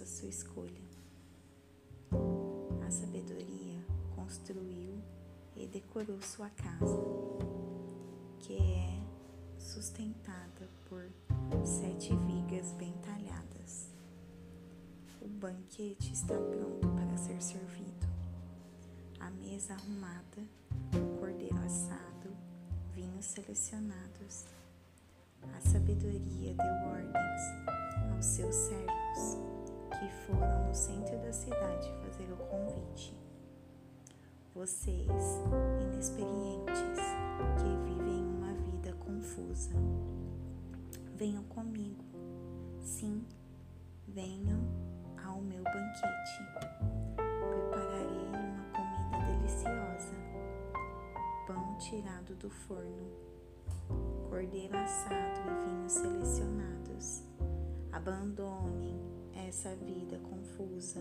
faça sua escolha. A sabedoria construiu e decorou sua casa, que é sustentada por sete vigas bem talhadas. O banquete está pronto para ser servido. A mesa arrumada, o cordeiro assado, vinhos selecionados. A sabedoria deu ordens aos seus servos que foram no centro da cidade fazer o convite. Vocês, inexperientes, que vivem uma vida confusa, venham comigo. Sim, venham ao meu banquete. Prepararei uma comida deliciosa, pão tirado do forno, cordeiro assado e vinhos selecionados. Abandonem essa vida confusa.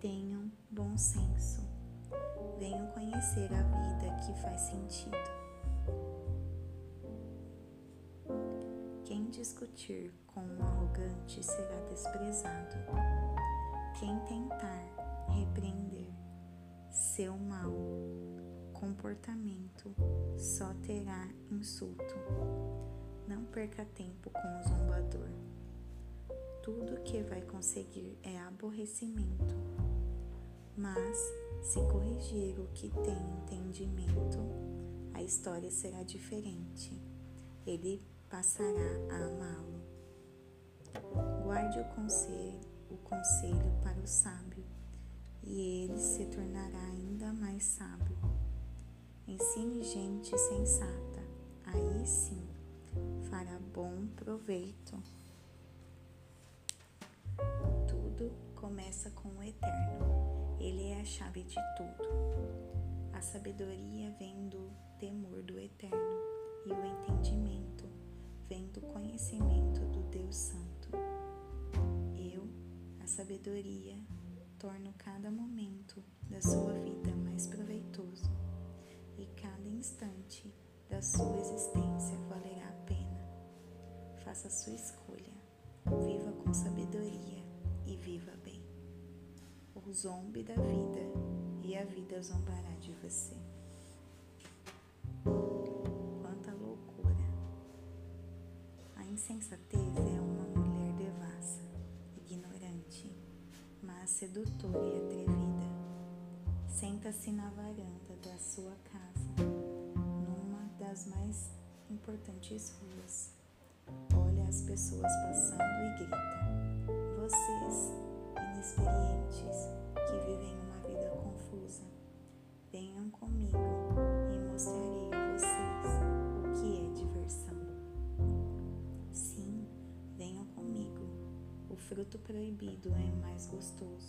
Tenham bom senso. Venham conhecer a vida que faz sentido. Quem discutir com um arrogante será desprezado. Quem tentar repreender seu mau comportamento só terá insulto. Não perca tempo com o zombador. Tudo que vai conseguir é aborrecimento. Mas, se corrigir o que tem entendimento, a história será diferente. Ele passará a amá-lo. Guarde o conselho, o conselho para o sábio, e ele se tornará ainda mais sábio. Ensine gente sensata, aí sim fará bom proveito. Tudo começa com o Eterno, ele é a chave de tudo. A sabedoria vem do temor do Eterno e o entendimento vem do conhecimento do Deus Santo. Eu, a sabedoria, torno cada momento da sua vida mais proveitoso e cada instante da sua existência valerá a pena. Faça a sua escolha, com sabedoria e viva bem. O zombe da vida e a vida zombará de você. insensatez é uma mulher devassa, ignorante, mas sedutora e atrevida. Senta-se na varanda da sua casa, numa das mais importantes ruas. Olha as pessoas passando e grita: Vocês, inexperientes, que vivem uma vida confusa, venham comigo e mostrarei a vocês o que é diversão. fruto proibido é mais gostoso.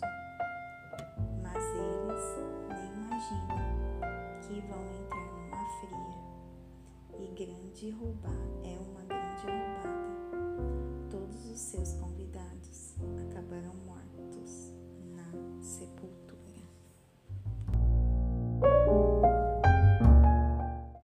Mas eles nem imaginam que vão entrar numa fria. E grande roubar é uma. Todos os seus convidados acabarão mortos.